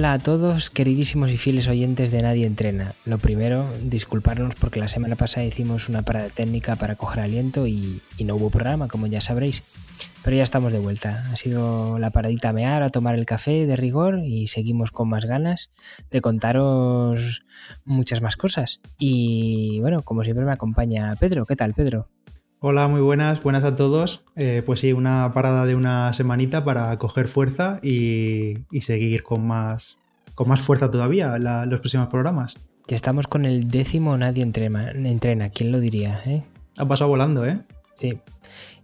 Hola a todos, queridísimos y fieles oyentes de Nadie Entrena. Lo primero, disculparnos porque la semana pasada hicimos una parada técnica para coger aliento y, no hubo programa, como ya sabréis. Pero ya estamos de vuelta. Ha sido la paradita a mear, a tomar el café de rigor y seguimos con más ganas de contaros muchas más cosas. Y bueno, como siempre me acompaña Pedro. ¿Qué tal, Pedro? Hola, muy buenas, buenas a todos. Eh, pues sí, una parada de una semanita para coger fuerza y, seguir con más, con más fuerza todavía los próximos programas. Ya estamos con el décimo Nadie entrena, entrena ¿quién lo diría? Eh? Ha pasado volando, ¿eh? Sí.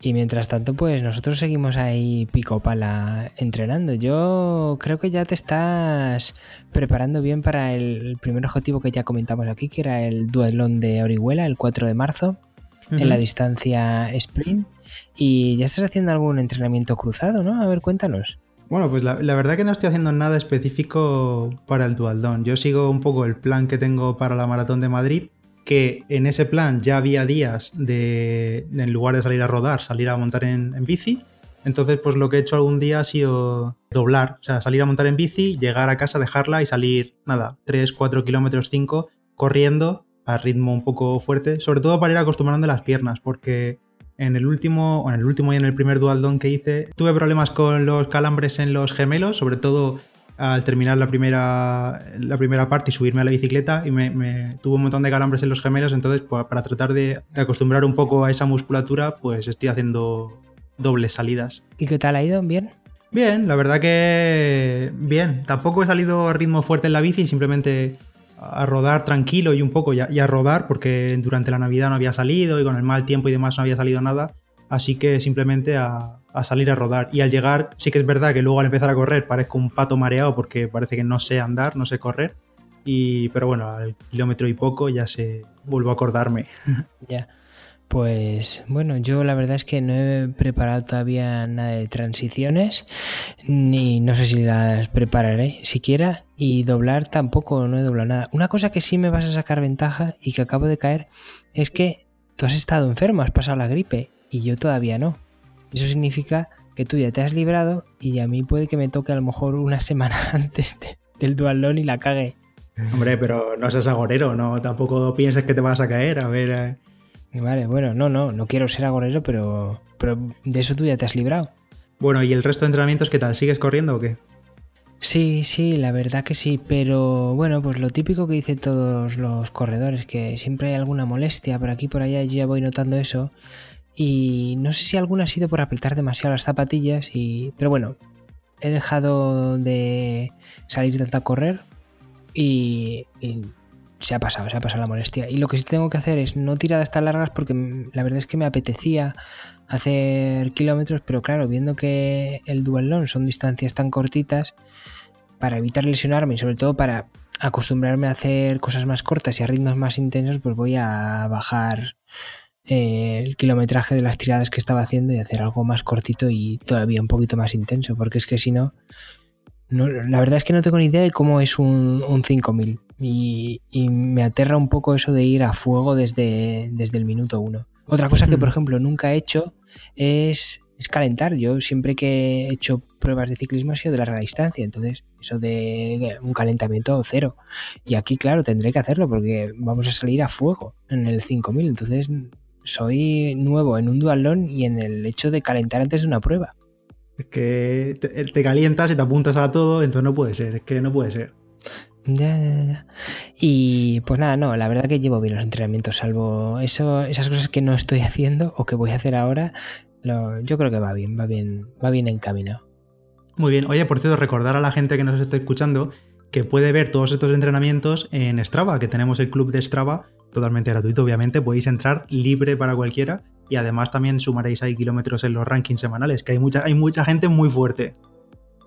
Y mientras tanto, pues nosotros seguimos ahí pico pala entrenando. Yo creo que ya te estás preparando bien para el primer objetivo que ya comentamos aquí, que era el duelón de Orihuela, el 4 de marzo en la distancia sprint. Y ya estás haciendo algún entrenamiento cruzado, ¿no? A ver, cuéntanos. Bueno, pues la, verdad que no estoy haciendo nada específico para el Dualdón. Yo sigo un poco el plan que tengo para la Maratón de Madrid, que en ese plan ya había días de, en lugar de salir a rodar, salir a montar en, en bici. Entonces, pues lo que he hecho algún día ha sido doblar, o sea, salir a montar en bici, llegar a casa, dejarla y salir, nada, 3, 4 kilómetros, 5, corriendo a ritmo un poco fuerte, sobre todo para ir acostumbrando las piernas, porque en el último, en el último y en el primer dualdón que hice, tuve problemas con los calambres en los gemelos, sobre todo al terminar la primera, la primera parte y subirme a la bicicleta y me, tuvo un montón de calambres en los gemelos, entonces pues, para tratar de, acostumbrar un poco a esa musculatura, pues estoy haciendo dobles salidas. ¿Y qué tal ha ido? ¿Bien? Bien, la verdad que bien. Tampoco he salido a ritmo fuerte en la bici, simplemente a rodar tranquilo y un poco y a, rodar porque durante la Navidad no había salido y con el mal tiempo y demás no había salido nada. Así que simplemente a, salir a rodar. Y al llegar, sí que es verdad que luego al empezar a correr parezco un pato mareado porque parece que no sé andar, no sé correr. Y, pero bueno, al kilómetro y poco ya se vuelvo a acordarme. Ya. Pues bueno, yo la verdad es que no he preparado todavía nada de transiciones, ni no sé si las prepararé siquiera, y doblar tampoco, no he doblado nada. Una cosa que sí me vas a sacar ventaja y que acabo de caer es que tú has estado enfermo, has pasado la gripe, y yo todavía no. Eso significa que tú ya te has librado y a mí puede que me toque a lo mejor una semana antes del dualón y la cague. Hombre, pero no seas agorero, no tampoco pienses que te vas a caer, a ver... Eh, Vale, bueno, no, no, no quiero ser agorero, pero, pero de eso tú ya te has librado. Bueno, ¿y el resto de entrenamientos qué tal? ¿Sigues corriendo o qué? Sí, sí, la verdad que sí, pero bueno, pues lo típico que dicen todos los corredores, que siempre hay alguna molestia por aquí por allá, yo ya voy notando eso. Y no sé si alguna ha sido por apretar demasiado las zapatillas, y pero bueno, he dejado de salir tanto a correr y se ha pasado, se ha pasado la molestia. Y lo que sí tengo que hacer es no tiradas tan largas porque la verdad es que me apetecía hacer kilómetros, pero claro, viendo que el dualón son distancias tan cortitas, para evitar lesionarme y sobre todo para acostumbrarme a hacer cosas más cortas y a ritmos más intensos, pues voy a bajar eh, el kilometraje de las tiradas que estaba haciendo y hacer algo más cortito y todavía un poquito más intenso, porque es que si no, la verdad es que no tengo ni idea de cómo es un, un 5000 y, me aterra un poco eso de ir a fuego desde, desde el minuto uno. Otra cosa que, por ejemplo, nunca he hecho es, calentar. Yo siempre que he hecho pruebas de ciclismo ha sido de larga distancia, entonces eso de un calentamiento cero. Y aquí, claro, tendré que hacerlo porque vamos a salir a fuego en el 5000, entonces soy nuevo en un dualón y en el hecho de calentar antes de una prueba. Es que te, calientas y te apuntas a todo, entonces no puede ser, es que no puede ser. Ya, ya, ya. Y pues nada, no, la verdad que llevo bien los entrenamientos, salvo eso, esas cosas que no estoy haciendo o que voy a hacer ahora, yo creo que va bien, va bien, va bien encaminado. Muy bien, oye, por cierto, recordar a la gente que nos está escuchando que puede ver todos estos entrenamientos en Strava, que tenemos el club de Strava totalmente gratuito, obviamente, podéis entrar libre para cualquiera y además también sumaréis ahí kilómetros en los rankings semanales, que hay mucha, hay mucha gente muy fuerte.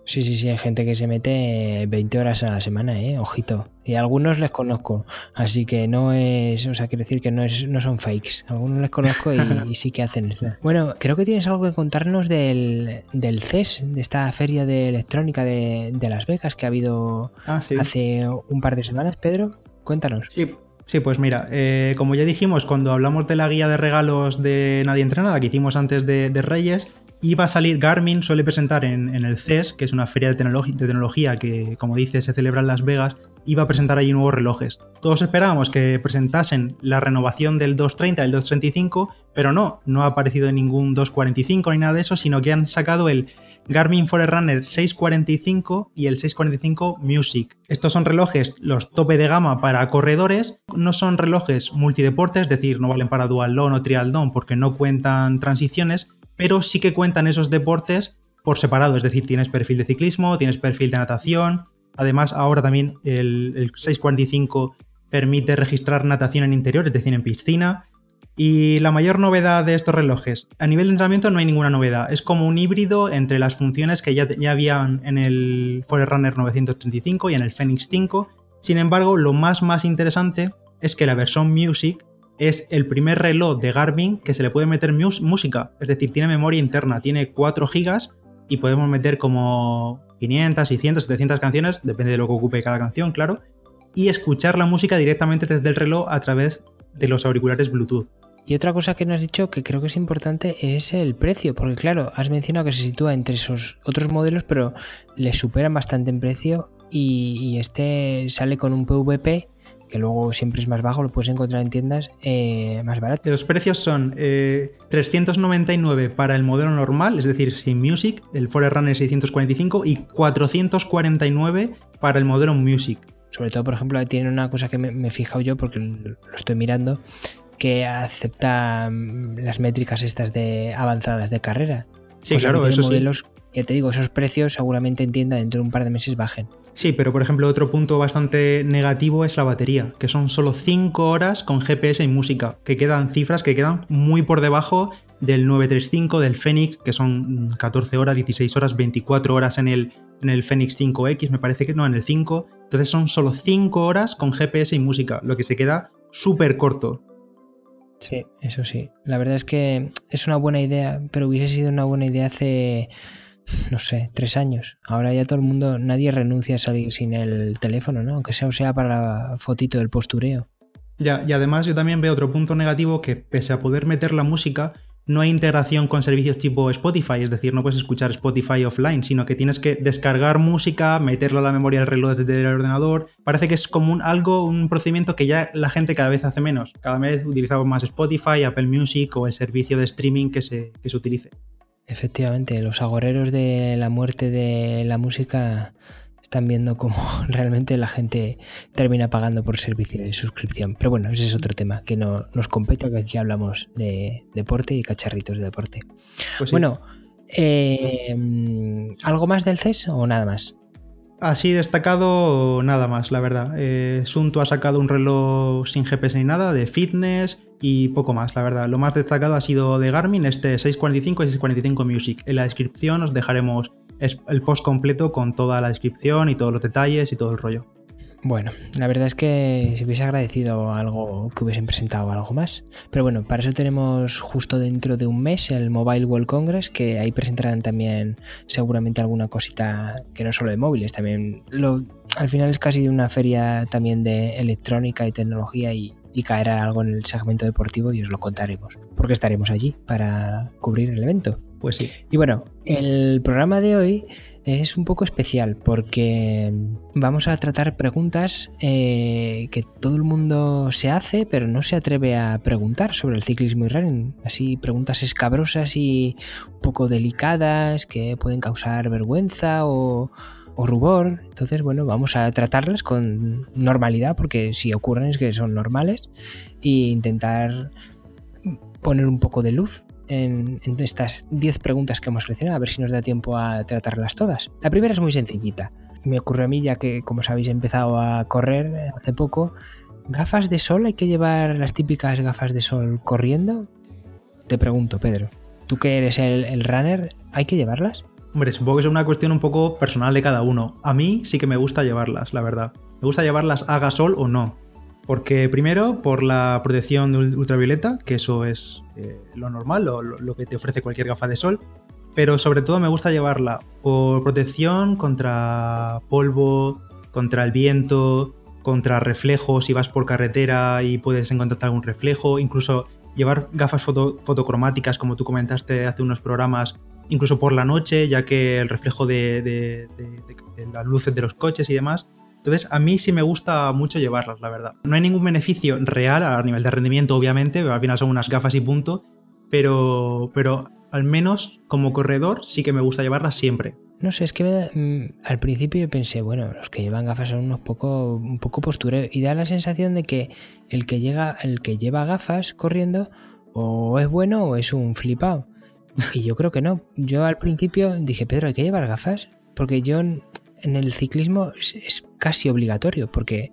Sí, sí, sí, hay gente que se mete 20 horas a la semana, ¿eh? Ojito. Y algunos les conozco, así que no es, o sea, quiero decir que no, es, no son fakes. Algunos les conozco y, sí que hacen eso. Bueno, creo que tienes algo que contarnos del, del CES, de esta feria de electrónica de, Las Vegas que ha habido ah, hace un par de semanas, Pedro. Cuéntanos. Sí, Sí, pues mira, eh, como ya dijimos, cuando hablamos de la guía de regalos de Nadie Entrenada que hicimos antes de, Reyes, iba a salir Garmin, suele presentar en, el CES, que es una feria de, tecnología que, como dice, se celebra en Las Vegas, iba a presentar allí nuevos relojes. Todos esperábamos que presentasen la renovación del 230 y el 235, pero no, no ha aparecido ningún 245 ni nada de eso, sino que han sacado el Garmin Forerunner 645 y el 645 Music. Estos son relojes, los tope de gama para corredores, no son relojes multideportes, es decir, no valen para dual o trial porque no cuentan transiciones, pero sí que cuentan esos deportes por separado, es decir, tienes perfil de ciclismo, tienes perfil de natación, además ahora también el, 645 permite registrar natación en interior, es decir, en piscina, y la mayor novedad de estos relojes, a nivel de entrenamiento no hay ninguna novedad, es como un híbrido entre las funciones que ya, ya habían en el Forerunner 935 y en el Fenix 5. Sin embargo, lo más más interesante es que la versión Music es el primer reloj de Garmin que se le puede meter música. Es decir, tiene memoria interna, tiene 4 GB y podemos meter como 500, 600, 700 canciones, depende de lo que ocupe cada canción, claro, y escuchar la música directamente desde el reloj a través de los auriculares Bluetooth. Y otra cosa que no has dicho que creo que es importante es el precio, porque claro, has mencionado que se sitúa entre esos otros modelos, pero le superan bastante en precio y este sale con un PVP que luego siempre es más bajo, lo puedes encontrar en tiendas eh, más barato. Los precios son 399 eh, para el modelo normal, es decir, sin Music, el Forerunner 645, y 449 para el modelo Music. Sobre todo, por ejemplo, tiene una cosa que me, he fijado yo porque lo estoy mirando, que acepta mm, las métricas estas de avanzadas de carrera. Sí, claro, eso modelos, Ya te digo, esos precios seguramente en tienda dentro de un par de meses bajen. Sí, pero por ejemplo otro punto bastante negativo es la batería, que son solo 5 horas con GPS y música, que quedan cifras que quedan muy por debajo del 935, del Fenix, que son 14 horas, 16 horas, 24 horas en el, en el Fenix 5X, me parece que no, en el 5. Entonces son solo 5 horas con GPS y música, lo que se queda súper corto. Sí, eso sí. La verdad es que es una buena idea, pero hubiese sido una buena idea hace no sé, tres años. Ahora ya todo el mundo, nadie renuncia a salir sin el teléfono, ¿no? Aunque sea o sea para la fotito del postureo. Ya, y además yo también veo otro punto negativo que pese a poder meter la música, no hay integración con servicios tipo Spotify, es decir, no puedes escuchar Spotify offline, sino que tienes que descargar música, meterlo a la memoria del reloj desde el ordenador. Parece que es como un, algo, un procedimiento que ya la gente cada vez hace menos. Cada vez utilizamos más Spotify, Apple Music o el servicio de streaming que se, que se utilice. Efectivamente, los agoreros de la muerte de la música están viendo cómo realmente la gente termina pagando por servicio de suscripción. Pero bueno, ese es otro tema que no nos compete, que aquí hablamos de deporte y cacharritos de deporte. Pues bueno, eh, ¿algo más del CES o nada más? Así destacado, nada más, la verdad. Eh, Sunto ha sacado un reloj sin GPS ni nada, de fitness y poco más, la verdad. Lo más destacado ha sido de Garmin, este 645 y 645 Music. En la descripción os dejaremos el post completo con toda la descripción y todos los detalles y todo el rollo. Bueno, la verdad es que si hubiese agradecido algo que hubiesen presentado algo más. Pero bueno, para eso tenemos justo dentro de un mes el Mobile World Congress, que ahí presentarán también seguramente alguna cosita que no solo de móviles, también lo, al final es casi una feria también de electrónica y tecnología y, y caerá algo en el segmento deportivo y os lo contaremos, porque estaremos allí para cubrir el evento. Pues sí. Y bueno, el programa de hoy es un poco especial porque vamos a tratar preguntas eh, que todo el mundo se hace, pero no se atreve a preguntar sobre el ciclismo y running. Así, preguntas escabrosas y un poco delicadas que pueden causar vergüenza o, o rubor. Entonces, bueno, vamos a tratarlas con normalidad porque si ocurren es que son normales e intentar poner un poco de luz en, estas 10 preguntas que hemos seleccionado, a ver si nos da tiempo a tratarlas todas. La primera es muy sencillita. Me ocurre a mí, ya que, como sabéis, he empezado a correr hace poco. ¿Gafas de sol? ¿Hay que llevar las típicas gafas de sol corriendo? Te pregunto, Pedro. Tú que eres el, el runner, ¿hay que llevarlas? Hombre, supongo que es una cuestión un poco personal de cada uno. A mí sí que me gusta llevarlas, la verdad. Me gusta llevarlas haga sol o no. Porque primero, por la protección ultravioleta, que eso es eh, lo normal, lo, lo, que te ofrece cualquier gafa de sol. Pero sobre todo me gusta llevarla por protección contra polvo, contra el viento, contra reflejos si vas por carretera y puedes encontrar algún reflejo. Incluso llevar gafas fotocromáticas, como tú comentaste hace unos programas, incluso por la noche, ya que el reflejo de, las luces de los coches y demás. Entonces, a mí sí me gusta mucho llevarlas, la verdad. No hay ningún beneficio real a nivel de rendimiento, obviamente, al final son unas gafas y punto, pero, pero al menos como corredor sí que me gusta llevarlas siempre. No sé, es que mm, al principio yo pensé, bueno, los que llevan gafas son unos poco, un poco postureo y da la sensación de que el que llega, el que lleva gafas corriendo o es bueno o es un flipado. Y yo creo que no. Yo al principio dije, Pedro, hay que llevar gafas porque yo en el ciclismo es, casi obligatorio porque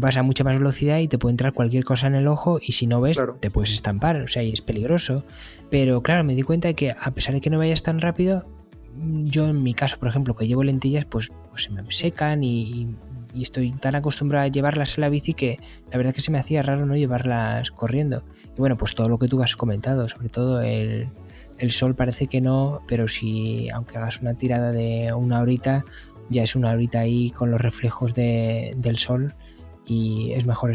vas a mucha más velocidad y te puede entrar cualquier cosa en el ojo y si no ves te puedes estampar, o sea, y es peligroso. Pero claro, me di cuenta de que a pesar de que no vayas tan rápido, yo en mi caso, por ejemplo, que llevo lentillas, pues, pues se me secan y, estoy tan acostumbrado a llevarlas en la bici que la verdad que se me hacía raro no llevarlas corriendo. Y bueno, pues todo lo que tú has comentado, sobre todo el, sol parece que no, pero si aunque hagas una tirada de una horita, ya es una horita ahí con los reflejos del sol y es mejor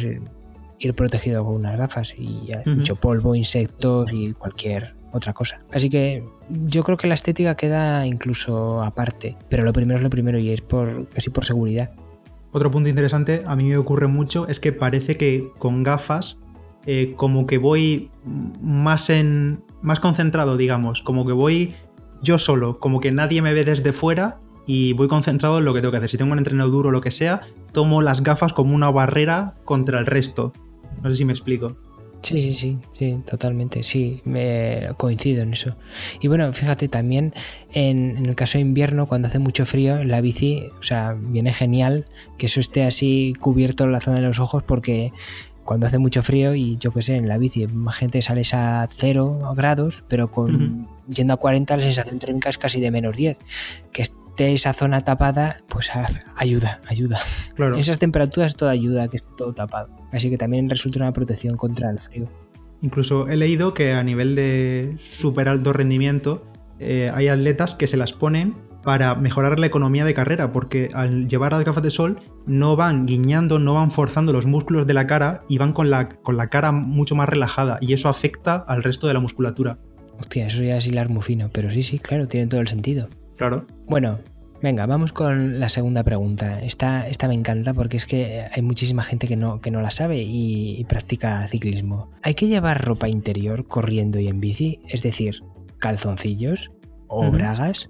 ir protegido con unas gafas y mucho polvo, insectos y cualquier otra cosa. Así que yo creo que la estética queda incluso aparte, pero lo primero es lo primero y es por casi por seguridad. Otro punto interesante, a mí me ocurre mucho, es que parece que con gafas eh, como que voy más en más concentrado, digamos, como que voy yo solo, como que nadie me ve desde fuera y voy concentrado en lo que tengo que hacer. Si tengo un entreno duro o lo que sea, tomo las gafas como una barrera contra el resto. No sé si me explico. Sí, sí, sí, sí, totalmente, sí, me coincido en eso. Y bueno, fíjate también en, el caso de invierno, cuando hace mucho frío, la bici, o sea, viene genial que eso esté así cubierto en la zona de los ojos porque cuando hace mucho frío y yo qué sé, en la bici, más gente sales a 0 grados, pero con yendo a 40 la sensación térmica es casi de menos 10. Que esa zona tapada, pues ayuda, ayuda. Claro. esas temperaturas todo ayuda que esté todo tapado. Así que también resulta una protección contra el frío. Incluso he leído que a nivel de súper alto rendimiento eh, hay atletas que se las ponen para mejorar la economía de carrera, porque al llevar las gafas de sol no van guiñando, no van forzando los músculos de la cara y van con la, con la cara mucho más relajada y eso afecta al resto de la musculatura. Hostia, eso ya es hilar muy fino, pero sí, sí, claro, tiene todo el sentido. Claro. Bueno, venga, vamos con la segunda pregunta. Esta, esta me encanta porque es que hay muchísima gente que no, que no la sabe y, practica ciclismo. ¿Hay que llevar ropa interior corriendo y en bici? Es decir, calzoncillos o bragas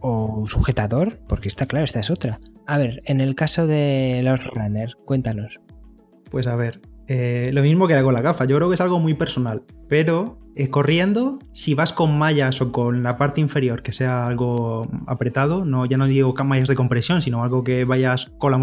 o sujetador, porque está claro, esta es otra. A ver, en el caso de los runners, cuéntanos. Pues a ver, eh, lo mismo que con la gafa, yo creo que es algo muy personal, pero corriendo, si vas con mallas o con la parte inferior que sea algo apretado, no, ya no digo mallas de compresión, sino algo que vayas con la,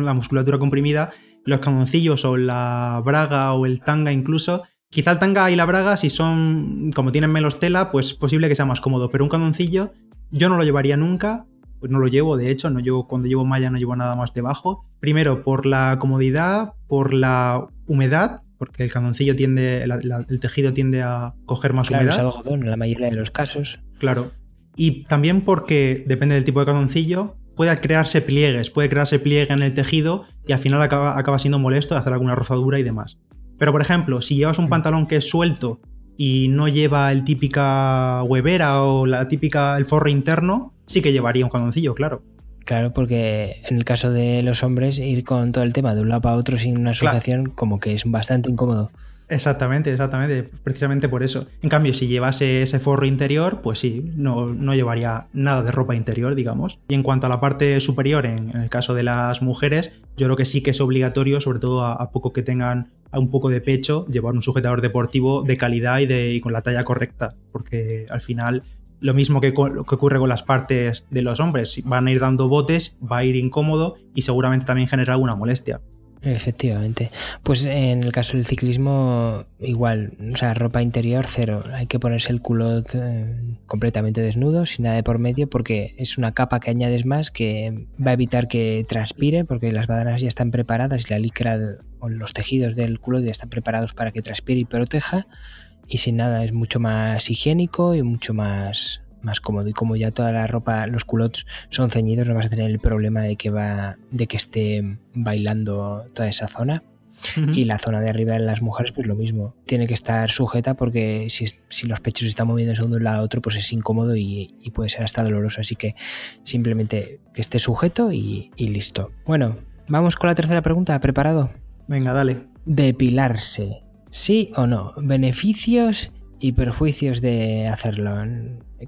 la musculatura comprimida, los canoncillos o la braga o el tanga incluso, quizá el tanga y la braga, si son como tienen menos tela, pues es posible que sea más cómodo, pero un canoncillo yo no lo llevaría nunca, no lo llevo, de hecho, no llevo, cuando llevo malla no llevo nada más debajo. Primero, por la comodidad, por la humedad, porque el canoncillo tiende, el tejido tiende a coger más humedad. Es algodón en la mayoría de los casos. Claro. Y también porque, depende del tipo de canoncillo, puede crearse pliegues, puede crearse pliegue en el tejido y al final acaba, acaba siendo molesto hacer alguna rozadura y demás. Pero, por ejemplo, si llevas un pantalón que es suelto y no lleva el típica huevera o la típica el forro interno, sí que llevaría un canoncillo, claro. Claro, porque en el caso de los hombres, ir con todo el tema de un lado para otro sin una sujeción, como que es bastante incómodo. Exactamente, exactamente, precisamente por eso. En cambio, si llevase ese forro interior, pues sí, no, no llevaría nada de ropa interior, digamos. Y en cuanto a la parte superior, en, el caso de las mujeres, yo creo que sí que es obligatorio, sobre todo a, poco que tengan un poco de pecho, llevar un sujetador deportivo de calidad y, de, y con la talla correcta, porque al final lo mismo que, que, ocurre con las partes de los hombres. Van a ir dando botes, va a ir incómodo y seguramente también genera alguna molestia. Efectivamente. Pues en el caso del ciclismo, igual, o sea, ropa interior cero. Hay que ponerse el culot eh, completamente desnudo, sin nada de por medio, porque es una capa que añades más que va a evitar que transpire, porque las badanas ya están preparadas y la licra o los tejidos del culot ya están preparados para que transpire y proteja y sin nada es mucho más higiénico y mucho más, más cómodo y como ya toda la ropa, los culottes son ceñidos, no vas a tener el problema de que va, de que esté bailando toda esa zona. Y la zona de arriba en las mujeres, pues lo mismo. Tiene que estar sujeta porque si, si los pechos están moviendo de un lado a otro, pues es incómodo y, puede ser hasta doloroso. Así que simplemente que esté sujeto y, y listo. Bueno, vamos con la tercera pregunta. ¿Preparado? Venga, dale. Depilarse. ¿Sí o no? Beneficios y perjuicios de hacerlo.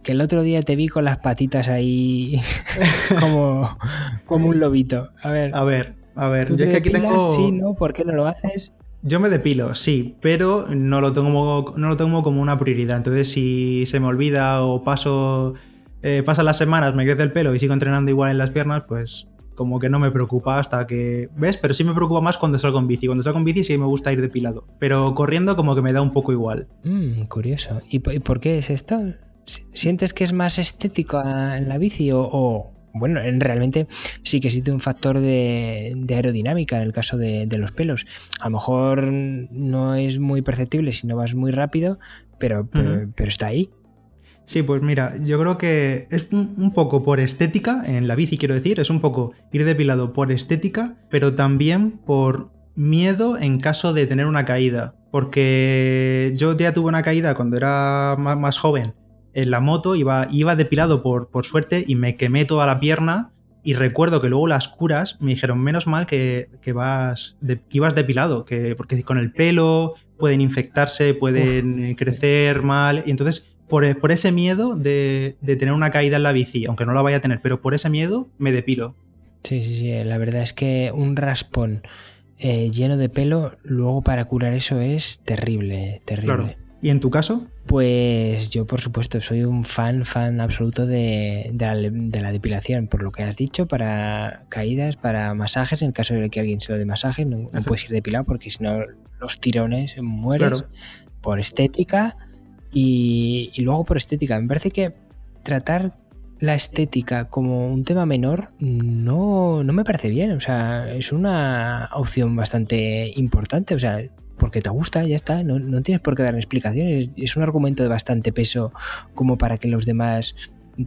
Que el otro día te vi con las patitas ahí como, como un lobito. A ver. A ver, a ver. Yo es que aquí tengo. Sí, ¿no? ¿Por qué no lo haces? Yo me depilo, sí, pero no lo tengo, no lo tengo como una prioridad. Entonces, si se me olvida o paso, eh, pasan las semanas, me crece el pelo y sigo entrenando igual en las piernas, pues como que no me preocupa hasta que. ¿Ves? Pero sí me preocupa más cuando salgo en bici. Cuando salgo en bici sí me gusta ir depilado. Pero corriendo como que me da un poco igual. Mm, curioso. ¿Y, por qué es esto? ¿Sientes que es más estético en la bici o, bueno, realmente sí que existe un factor de, aerodinámica en el caso de, los pelos. A lo mejor no es muy perceptible si no vas muy rápido, pero, pero está ahí. Sí, pues mira, yo creo que es un, poco por estética, en la bici quiero decir, es un poco ir depilado por estética, pero también por miedo en caso de tener una caída. Porque yo ya tuve una caída cuando era más, joven en la moto, iba, iba depilado por, por suerte y me quemé toda la pierna. Y recuerdo que luego las curas me dijeron, menos mal que, vas que ibas depilado, que, porque con el pelo pueden infectarse, pueden crecer mal. Y entonces por, ese miedo de, tener una caída en la bici, aunque no la vaya a tener, pero por ese miedo me depilo. Sí, sí, sí. La verdad es que un raspón eh, lleno de pelo, luego para curar eso es terrible, terrible. ¿Y en tu caso? Pues yo, por supuesto, soy un fan, fan absoluto de, la, depilación, por lo que has dicho, para caídas, para masajes, en caso de que alguien se lo dé masaje, no, puedes ir depilado porque si no los tirones mueres. Por estética, y, luego por estética. Me parece que tratar la estética como un tema menor no, no me parece bien. O sea, es una opción bastante importante. O sea, porque te gusta, ya está. No, no tienes por qué dar explicaciones. Es un argumento de bastante peso como para que los demás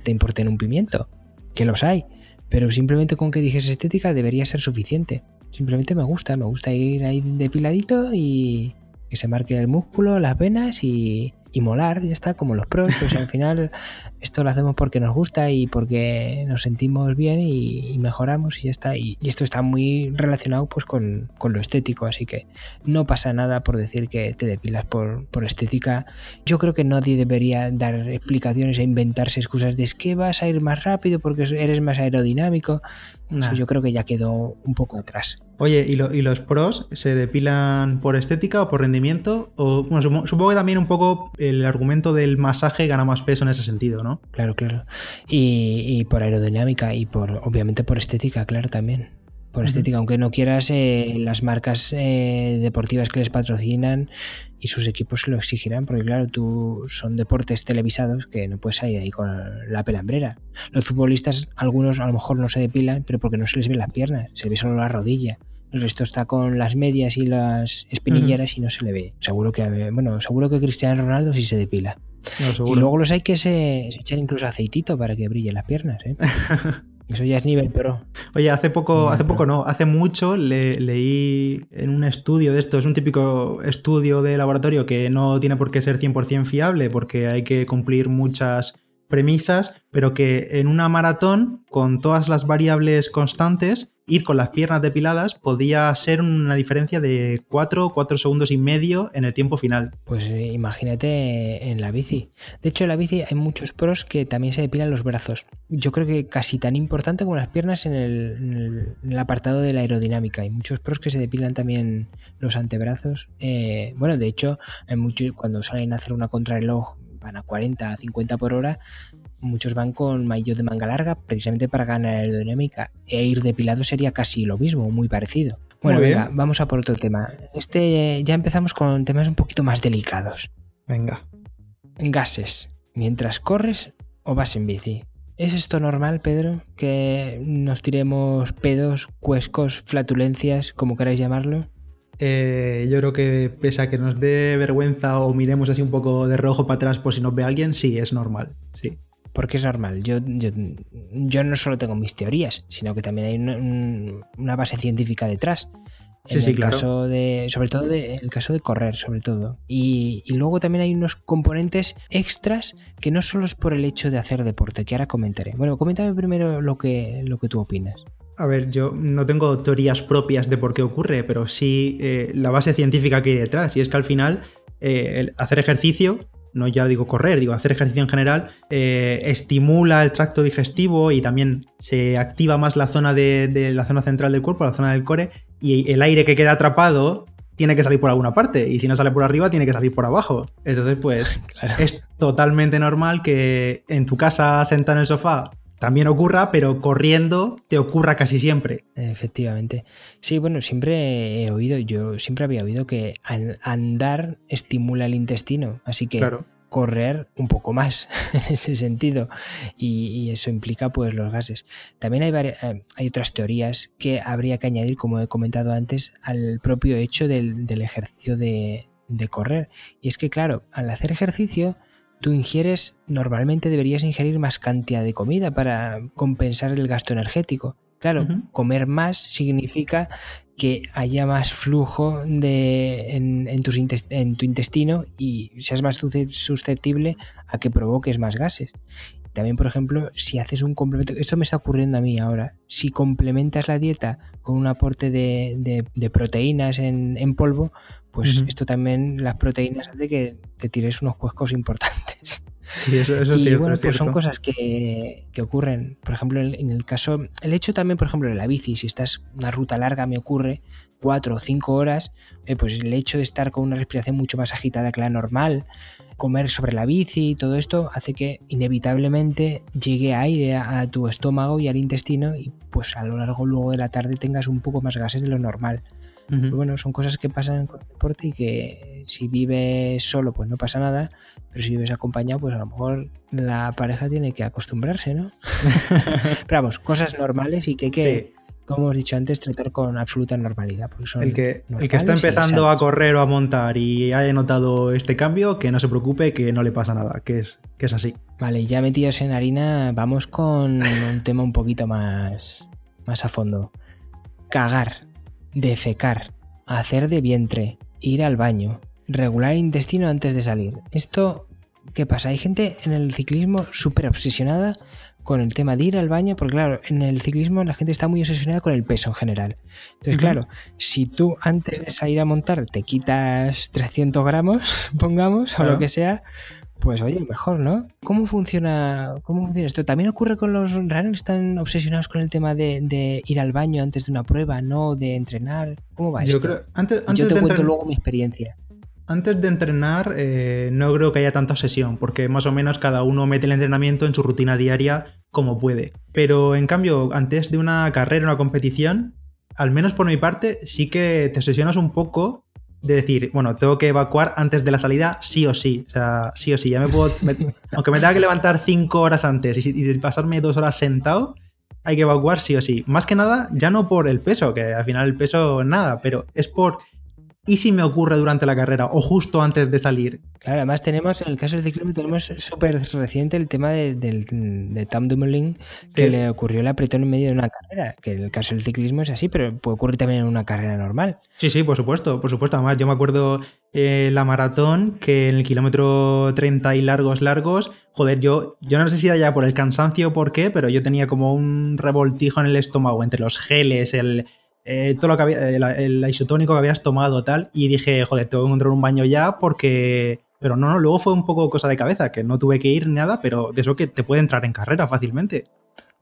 te importen un pimiento. Que los hay. Pero simplemente con que dijes estética debería ser suficiente. Simplemente me gusta, me gusta ir ahí depiladito y que se marque el músculo, las venas y, y molar, ya está, como los pros, pues al final esto lo hacemos porque nos gusta y porque nos sentimos bien y, mejoramos y ya está. Y, esto está muy relacionado pues con, lo estético, así que no pasa nada por decir que te depilas por, por estética. Yo creo que nadie debería dar explicaciones e inventarse excusas de es que vas a ir más rápido porque eres más aerodinámico. yo creo que ya quedó un poco atrás. Oye, ¿y, los pros se depilan por estética o por rendimiento? O, supongo que también un poco el argumento del masaje gana más peso en ese sentido, ¿no? Claro, claro. Y, por aerodinámica y por, obviamente, por estética, claro, también. Por estética, aunque no quieras, eh, las marcas eh, deportivas que les patrocinan y sus equipos lo exigirán, porque claro, tú son deportes televisados que no puedes ir ahí con la pelambrera. Los futbolistas, algunos a lo mejor no se depilan, pero porque no se les ven las piernas, se ve solo la rodilla. El resto está con las medias y las espinilleras y no se le ve. Seguro que, bueno, seguro que Cristiano Ronaldo sí se depila. Y luego los hay que se, echan incluso aceitito para que brillen las piernas, ¿eh? Eso ya es nivel pero Oye, hace poco, hace poco no, hace mucho leí en un estudio de esto, es un típico estudio de laboratorio que no tiene por qué ser 100% fiable porque hay que cumplir muchas premisas, pero que en una maratón, con todas las variables constantes, ir con las piernas depiladas podía ser una diferencia de 4, 4 segundos y medio en el tiempo final. Pues eh, imagínate en la bici. De hecho, en la bici hay muchos pros que también se depilan los brazos. Yo creo que casi tan importante como las piernas en el, apartado de la aerodinámica. Hay muchos pros que se depilan también los antebrazos. Eh, bueno, de hecho, hay muchos, cuando salen a hacer una contrarreloj van a 40, a 50 por hora, muchos van con maillot de manga larga precisamente para ganar aerodinámica. E ir depilado sería casi lo mismo, muy parecido. Bueno, venga, vamos a por otro tema. Este ya empezamos con temas un poquito más delicados. Venga. Gases. Mientras corres o vas en bici. ¿Es esto normal, Pedro? Que nos tiremos pedos, cuescos, flatulencias, como queráis llamarlo. Eh, yo creo que pese a que nos dé vergüenza o miremos así un poco de rojo para atrás por si nos ve alguien, sí, es normal. Porque es normal. Yo, yo, no solo tengo mis teorías, sino que también hay una, base científica detrás. En el caso de, sobre todo en el caso de correr, sobre todo. Y, luego también hay unos componentes extras que no solo es por el hecho de hacer deporte, que ahora comentaré. Bueno, coméntame primero lo que, lo que tú opinas. A ver, yo no tengo teorías propias de por qué ocurre, pero sí eh, la base científica que hay detrás. Y es que al final eh, el hacer ejercicio no ya digo correr, digo hacer ejercicio en general, eh, estimula el tracto digestivo y también se activa más la zona de, la zona central del cuerpo, la zona del core, y el aire que queda atrapado tiene que salir por alguna parte, y si no sale por arriba, tiene que salir por abajo. Entonces, pues es totalmente normal que en tu casa, sentado en el sofá, también ocurra, pero corriendo te ocurra casi siempre. Efectivamente. Sí, bueno, siempre he oído, yo siempre había oído que andar estimula el intestino, así que correr un poco más en ese sentido y, eso implica pues los gases. También hay, eh, hay otras teorías que habría que añadir, como he comentado antes, al propio hecho del, ejercicio de, de correr. Y es que claro, al hacer ejercicio tú ingieres, normalmente deberías ingerir más cantidad de comida para compensar el gasto energético. Claro, comer más significa que haya más flujo de, en, en, en, tu intestino y seas más susceptible a que provoques más gases. También, por ejemplo, si haces un complemento, esto me está ocurriendo a mí ahora, si complementas la dieta con un aporte de, de, proteínas en, en, polvo, pues esto también, las proteínas hace que te tires unos cuescos importantes. Sí, eso, eso es y bueno, pues son cosas que, que, ocurren. Por ejemplo, en el caso, el hecho también, por ejemplo, de la bici, si estás una ruta larga, me ocurre cuatro o cinco horas, eh, pues el hecho de estar con una respiración mucho más agitada que la normal, comer sobre la bici y todo esto hace que inevitablemente llegue aire a, tu estómago y al intestino y pues a lo largo luego de la tarde tengas un poco más gases de lo normal. Bueno, son cosas que pasan con el deporte y que si vives solo, pues no pasa nada, pero si vives acompañado, pues a lo mejor la pareja tiene que acostumbrarse, ¿no? pero vamos, cosas normales y que hay que, como hemos dicho antes, tratar con absoluta normalidad. el, que, el que está empezando a correr o a montar y haya notado este cambio, que no se preocupe, que no le pasa nada, que es, que es así. Vale, ya metidos en harina, vamos con un tema un poquito más, más a fondo. Cagar defecar, hacer de vientre, ir al baño, regular el intestino antes de salir. Esto, ¿qué pasa? Hay gente en el ciclismo súper obsesionada con el tema de ir al baño, porque claro, en el ciclismo la gente está muy obsesionada con el peso en general. Entonces, claro, si tú antes de salir a montar te quitas 300 gramos, pongamos, o lo que sea, pues oye, mejor, ¿no? ¿Cómo funciona, cómo funciona esto? ¿También ocurre con los runners? ¿Están obsesionados con el tema de, ir al baño antes de una prueba, no de entrenar? ¿Cómo va Yo esto? Creo, antes, Yo te cuento luego mi experiencia. Antes de entrenar, eh, no creo que haya tanta obsesión, porque más o menos cada uno mete el entrenamiento en su rutina diaria como puede. Pero en cambio, antes de una carrera, una competición, al menos por mi parte, sí que te obsesionas un poco de decir, bueno, tengo que evacuar antes de la salida sí o sí. O sea, sí o sí. Ya me puedo. aunque me tenga que levantar cinco horas antes y, pasarme dos horas sentado, hay que evacuar sí o sí. Más que nada, ya no por el peso, que al final el peso nada, pero es por ¿Y si me ocurre durante la carrera o justo antes de salir? Claro, además tenemos, en el caso del ciclismo, tenemos súper reciente el tema de, de, Tom Dumoulin que le ocurrió el apretón en medio de una carrera, que en el caso del ciclismo es así, pero puede ocurrir también en una carrera normal. Sí, sí, por supuesto, por supuesto. Además, yo me acuerdo eh, la maratón, que en el kilómetro 30 y largos, largos, joder, yo, yo no sé si era ya por el cansancio o por qué, pero yo tenía como un revoltijo en el estómago entre los geles, el eh, todo lo que había, el, isotónico que habías tomado tal, y dije, joder, tengo que encontrar un baño ya porque... Pero no, no, luego fue un poco cosa de cabeza, que no tuve que ir ni nada, pero de eso que te puede entrar en carrera fácilmente.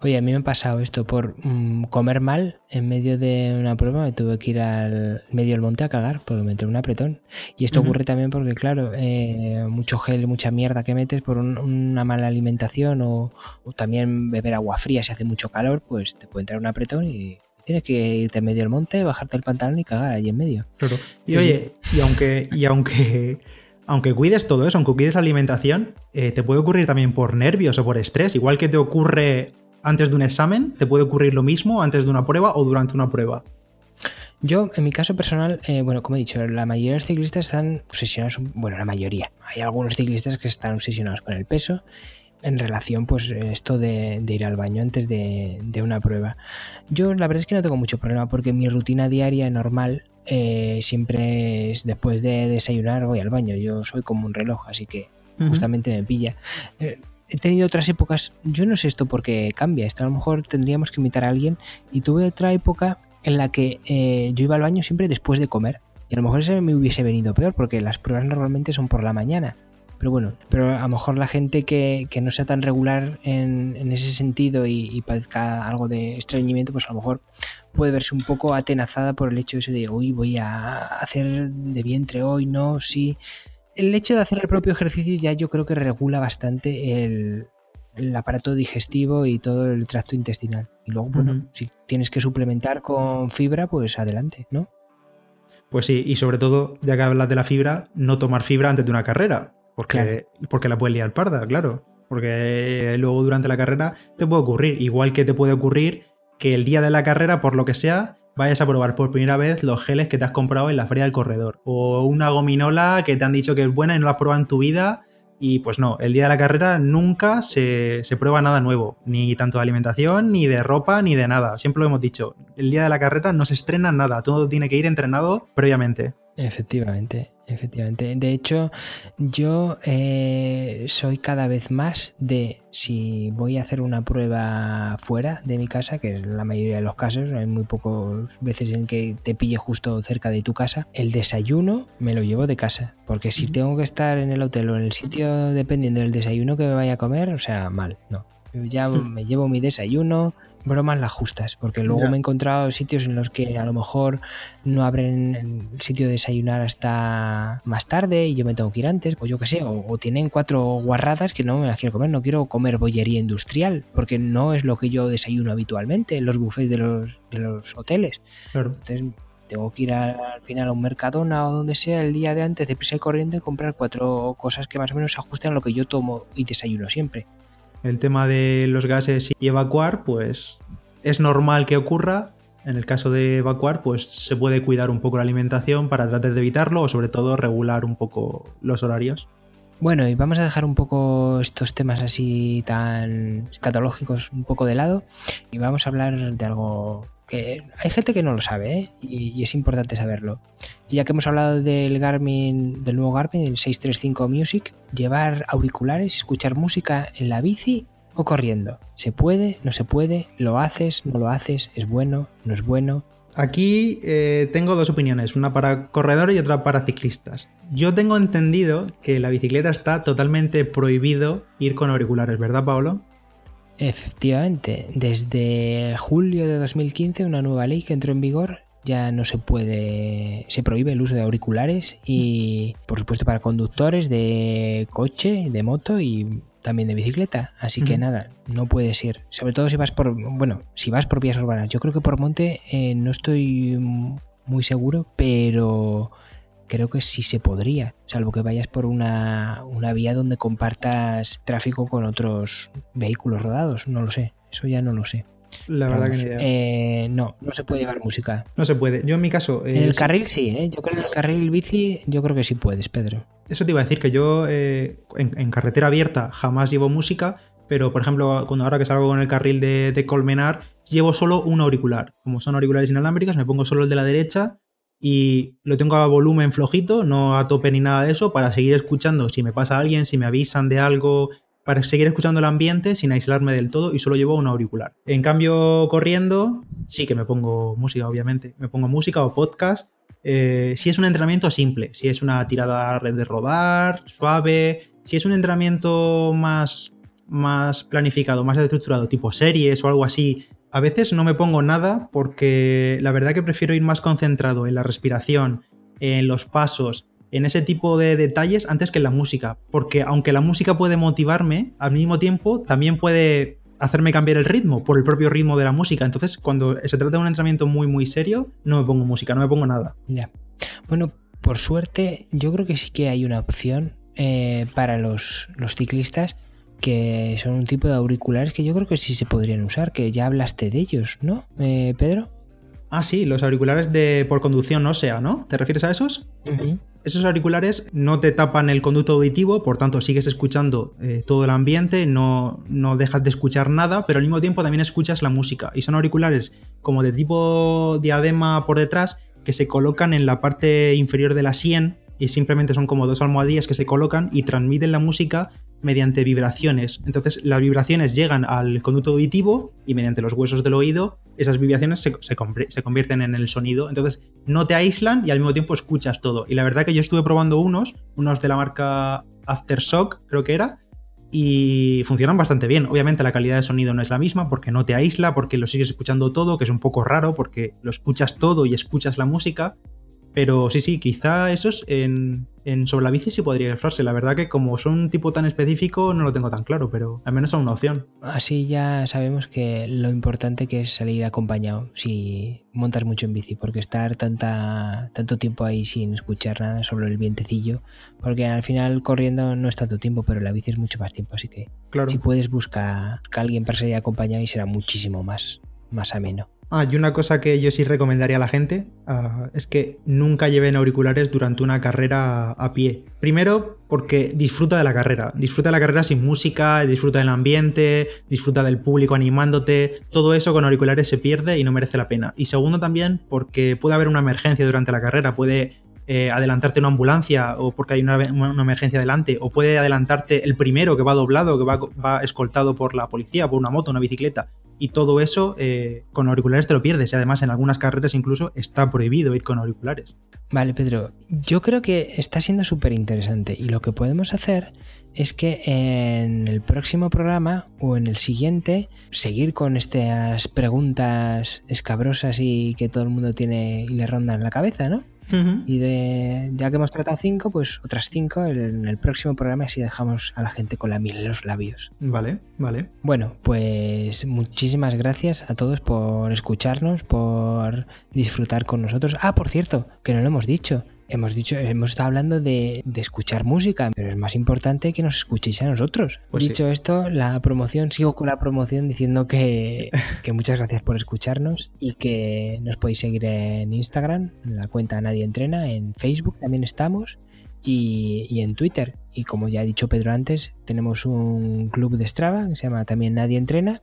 Oye, a mí me ha pasado esto por mm, comer mal en medio de una prueba, me tuve que ir al medio del monte a cagar porque me un apretón. Y esto ocurre también porque, claro, eh, mucho gel, mucha mierda que metes por una mala alimentación o, o, también beber agua fría si hace mucho calor, pues te puede entrar un apretón y Tienes que irte en medio del monte, bajarte el pantalón y cagar allí en medio. Claro. Y oye, y aunque, y aunque, aunque cuides todo eso, aunque cuides la alimentación, eh, te puede ocurrir también por nervios o por estrés. Igual que te ocurre antes de un examen, te puede ocurrir lo mismo antes de una prueba o durante una prueba. Yo, en mi caso personal, eh, bueno, como he dicho, la mayoría de los ciclistas están obsesionados, bueno, la mayoría. Hay algunos ciclistas que están obsesionados con el peso en relación pues esto de, ir al baño antes de, una prueba. Yo la verdad es que no tengo mucho problema porque mi rutina diaria normal eh, siempre es después de desayunar voy al baño. Yo soy como un reloj, así que justamente me pilla. Eh, he tenido otras épocas, yo no sé esto porque cambia, esto a lo mejor tendríamos que invitar a alguien y tuve otra época en la que eh, yo iba al baño siempre después de comer. Y a lo mejor ese me hubiese venido peor porque las pruebas normalmente son por la mañana. Pero bueno, pero a lo mejor la gente que, no sea tan regular en, ese sentido y, padezca algo de estreñimiento, pues a lo mejor puede verse un poco atenazada por el hecho de ese de, uy, voy a hacer de vientre hoy, no, sí. El hecho de hacer el propio ejercicio ya yo creo que regula bastante el, aparato digestivo y todo el tracto intestinal. Y luego, bueno, si tienes que suplementar con fibra, pues adelante, ¿no? Pues sí, y sobre todo, ya que hablas de la fibra, no tomar fibra antes de una carrera. Porque, porque la puedes liar parda, claro. Porque luego durante la carrera te puede ocurrir. Igual que te puede ocurrir que el día de la carrera, por lo que sea, vayas a probar por primera vez los geles que te has comprado en la feria del corredor. O una gominola que te han dicho que es buena y no la has probado en tu vida. Y pues no, el día de la carrera nunca se, se, prueba nada nuevo, ni tanto de alimentación, ni de ropa, ni de nada. Siempre lo hemos dicho, el día de la carrera no se estrena nada, todo tiene que ir entrenado previamente. Efectivamente. Efectivamente. De hecho, yo eh, soy cada vez más de si voy a hacer una prueba fuera de mi casa, que es la mayoría de los casos, hay muy pocas veces en que te pille justo cerca de tu casa, el desayuno me lo llevo de casa. Porque si tengo que estar en el hotel o en el sitio dependiendo del desayuno que me vaya a comer, o sea, mal, no. Ya me llevo mi desayuno, bromas las justas, porque luego me he encontrado sitios en los que a lo mejor no abren el sitio de desayunar hasta más tarde y yo me tengo que ir antes, o yo qué sé, o, tienen cuatro guarradas que no me las quiero comer, no quiero comer bollería industrial, porque no es lo que yo desayuno habitualmente en los buffets de los, de los hoteles. Entonces tengo que ir al final a un Mercadona o donde sea el día de antes de prisa y corriente y comprar cuatro cosas que más o menos se ajusten a lo que yo tomo y desayuno siempre el tema de los gases y evacuar, pues es normal que ocurra. En el caso de evacuar, pues se puede cuidar un poco la alimentación para tratar de evitarlo o sobre todo regular un poco los horarios. Bueno, y vamos a dejar un poco estos temas así tan escatológicos un poco de lado y vamos a hablar de algo que hay gente que no lo sabe ¿eh? y, es importante saberlo. Y ya que hemos hablado del Garmin, del nuevo Garmin, el 635 Music, llevar auriculares escuchar música en la bici o corriendo. ¿Se puede? ¿No se puede? ¿Lo haces? ¿No lo haces? ¿Es bueno? ¿No es bueno? Aquí eh, tengo dos opiniones, una para corredores y otra para ciclistas. Yo tengo entendido que la bicicleta está totalmente prohibido ir con auriculares, ¿verdad, Pablo? Efectivamente, desde julio de 2015 una nueva ley que entró en vigor ya no se puede, se prohíbe el uso de auriculares y por supuesto para conductores de coche, de moto y también de bicicleta. Así que nada, no puedes ir. Sobre todo si vas por, bueno, si vas por vías urbanas. Yo creo que por monte eh, no estoy muy seguro, pero creo que sí se podría, salvo que vayas por una, vía donde compartas tráfico con otros vehículos rodados, no lo sé, eso ya no lo sé. La verdad que ni idea. Eh, no, no se puede llevar música. No se puede. Yo en mi caso. en el carril sí, ¿eh? Yo creo que en el carril bici, yo creo que sí puedes, Pedro. Eso te iba a decir que yo eh, en, carretera abierta jamás llevo música, pero por ejemplo, cuando ahora que salgo con el carril de, de Colmenar, llevo solo un auricular. Como son auriculares inalámbricos, me pongo solo el de la derecha y lo tengo a volumen flojito, no a tope ni nada de eso, para seguir escuchando si me pasa alguien, si me avisan de algo, para seguir escuchando el ambiente sin aislarme del todo y solo llevo un auricular. En cambio, corriendo, sí que me pongo música, obviamente. Me pongo música o podcast. Eh, si es un entrenamiento simple, si es una tirada de rodar, suave, si es un entrenamiento más, más planificado, más estructurado, tipo series o algo así, a veces no me pongo nada porque la verdad que prefiero ir más concentrado en la respiración, en los pasos, en ese tipo de detalles antes que en la música. Porque aunque la música puede motivarme, al mismo tiempo también puede hacerme cambiar el ritmo por el propio ritmo de la música. Entonces, cuando se trata de un entrenamiento muy, muy serio, no me pongo música, no me pongo nada. Ya. Bueno, por suerte, yo creo que sí que hay una opción eh, para los, los ciclistas que son un tipo de auriculares que yo creo que sí se podrían usar, que ya hablaste de ellos, ¿no, eh, Pedro? Ah, sí, los auriculares de por conducción ósea, ¿no? ¿Te refieres a esos? Esos auriculares no te tapan el conducto auditivo, por tanto sigues escuchando eh, todo el ambiente, no, no dejas de escuchar nada, pero al mismo tiempo también escuchas la música. Y son auriculares como de tipo diadema por detrás que se colocan en la parte inferior de la sien y simplemente son como dos almohadillas que se colocan y transmiten la música mediante vibraciones. Entonces las vibraciones llegan al conducto auditivo y mediante los huesos del oído esas vibraciones se, se, convierten en el sonido. Entonces no te aíslan y al mismo tiempo escuchas todo. Y la verdad que yo estuve probando unos, unos de la marca Aftershock creo que era, y funcionan bastante bien. Obviamente la calidad de sonido no es la misma porque no te aísla, porque lo sigues escuchando todo, que es un poco raro porque lo escuchas todo y escuchas la música, pero sí, sí, quizá esos en, en sobre la bici sí podría usarse. La verdad que como son un tipo tan específico no lo tengo tan claro, pero al menos son una opción. Así ya sabemos que lo importante que es salir acompañado si montas mucho en bici, porque estar tanta, tanto tiempo ahí sin escuchar nada sobre el vientecillo, porque al final corriendo no es tanto tiempo, pero la bici es mucho más tiempo, así que claro. si puedes buscar a alguien para salir acompañado y será muchísimo más, más ameno. Ah, y una cosa que yo sí recomendaría a la gente uh, es que nunca lleven auriculares durante una carrera a pie. Primero, porque disfruta de la carrera. Disfruta de la carrera sin música, disfruta del ambiente, disfruta del público animándote. Todo eso con auriculares se pierde y no merece la pena. Y segundo también, porque puede haber una emergencia durante la carrera. Puede eh, adelantarte una ambulancia o porque hay una, una, emergencia delante, o puede adelantarte el primero que va doblado, que va, va, escoltado por la policía, por una moto, una bicicleta y todo eso eh, con auriculares te lo pierdes. Y además en algunas carreras incluso está prohibido ir con auriculares. Vale, Pedro, yo creo que está siendo súper interesante y lo que podemos hacer es que en el próximo programa o en el siguiente seguir con estas preguntas escabrosas y que todo el mundo tiene y le rondan la cabeza, ¿no? Uh -huh. Y de ya que hemos tratado cinco, pues otras cinco en el próximo programa así dejamos a la gente con la miel en los labios. Vale, vale. Bueno, pues muchísimas gracias a todos por escucharnos, por disfrutar con nosotros. Ah, por cierto, que no lo hemos dicho. Hemos dicho, hemos estado hablando de, de, escuchar música, pero es más importante que nos escuchéis a nosotros. Pues dicho sí. esto, la promoción, sigo con la promoción diciendo que, que, muchas gracias por escucharnos y que nos podéis seguir en Instagram, en la cuenta Nadie Entrena, en Facebook también estamos y, y en Twitter. Y como ya ha dicho Pedro antes, tenemos un club de Strava que se llama también Nadie Entrena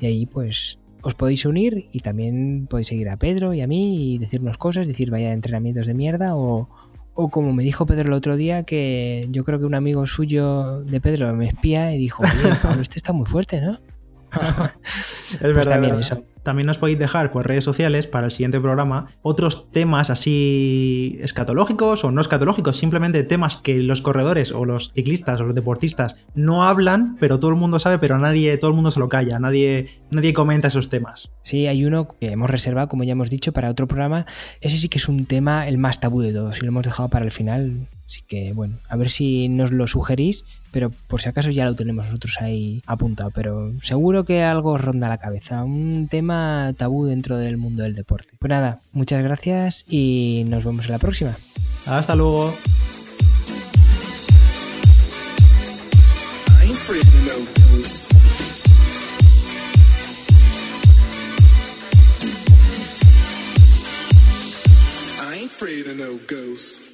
y ahí pues os podéis unir y también podéis seguir a Pedro y a mí y decirnos cosas, decir vaya entrenamientos de mierda o, o como me dijo Pedro el otro día que yo creo que un amigo suyo de Pedro me espía y dijo, oye, este está muy fuerte, ¿no? es pues verdad, también, verdad. Eso. también nos podéis dejar por redes sociales para el siguiente programa otros temas así escatológicos o no escatológicos, simplemente temas que los corredores o los ciclistas o los deportistas no hablan, pero todo el mundo sabe, pero nadie, todo el mundo se lo calla, nadie, nadie comenta esos temas. Sí, hay uno que hemos reservado, como ya hemos dicho, para otro programa. Ese sí que es un tema el más tabú de todos y lo hemos dejado para el final. Así que bueno, a ver si nos lo sugerís, pero por si acaso ya lo tenemos nosotros ahí apuntado. Pero seguro que algo ronda la cabeza, un tema tabú dentro del mundo del deporte. Pues nada, muchas gracias y nos vemos en la próxima. Hasta luego. afraid of no ghosts.